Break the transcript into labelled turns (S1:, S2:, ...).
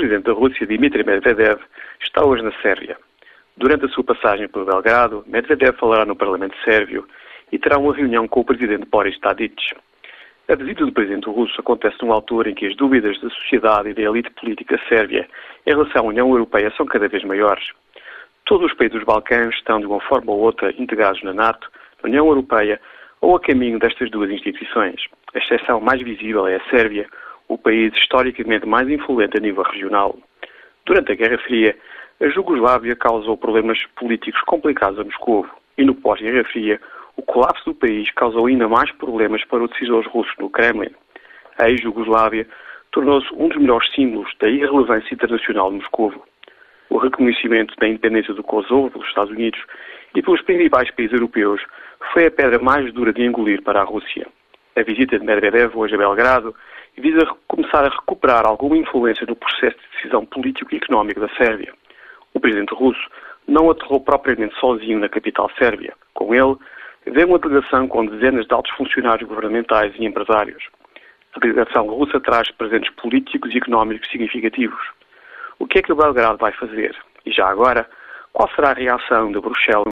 S1: presidente da Rússia, Dmitry Medvedev, está hoje na Sérvia. Durante a sua passagem por Belgrado, Medvedev falará no Parlamento Sérvio e terá uma reunião com o presidente Boris Tadic. A visita do presidente russo acontece numa altura em que as dúvidas da sociedade e da elite política sérvia em relação à União Europeia são cada vez maiores. Todos os países dos Balcãs estão, de uma forma ou outra, integrados na NATO, na União Europeia ou a caminho destas duas instituições. A exceção mais visível é a Sérvia, o país historicamente mais influente a nível regional. Durante a Guerra Fria, a Jugoslávia causou problemas políticos complicados a Moscou e no pós-Guerra Fria, o colapso do país causou ainda mais problemas para os decisores russos no Kremlin. A ex-Jugoslávia tornou-se um dos melhores símbolos da irrelevância internacional de Moscou. O reconhecimento da independência do Kosovo pelos Estados Unidos e pelos principais países europeus foi a pedra mais dura de engolir para a Rússia. A visita de Medvedev hoje a Belgrado visa começar a recuperar alguma influência no processo de decisão político e económico da Sérvia. O presidente russo não aterrou propriamente sozinho na capital sérvia. Com ele, veio uma delegação com dezenas de altos funcionários governamentais e empresários. A delegação russa traz presentes políticos e económicos significativos. O que é que o Belgrado vai fazer? E já agora, qual será a reação de Bruxelas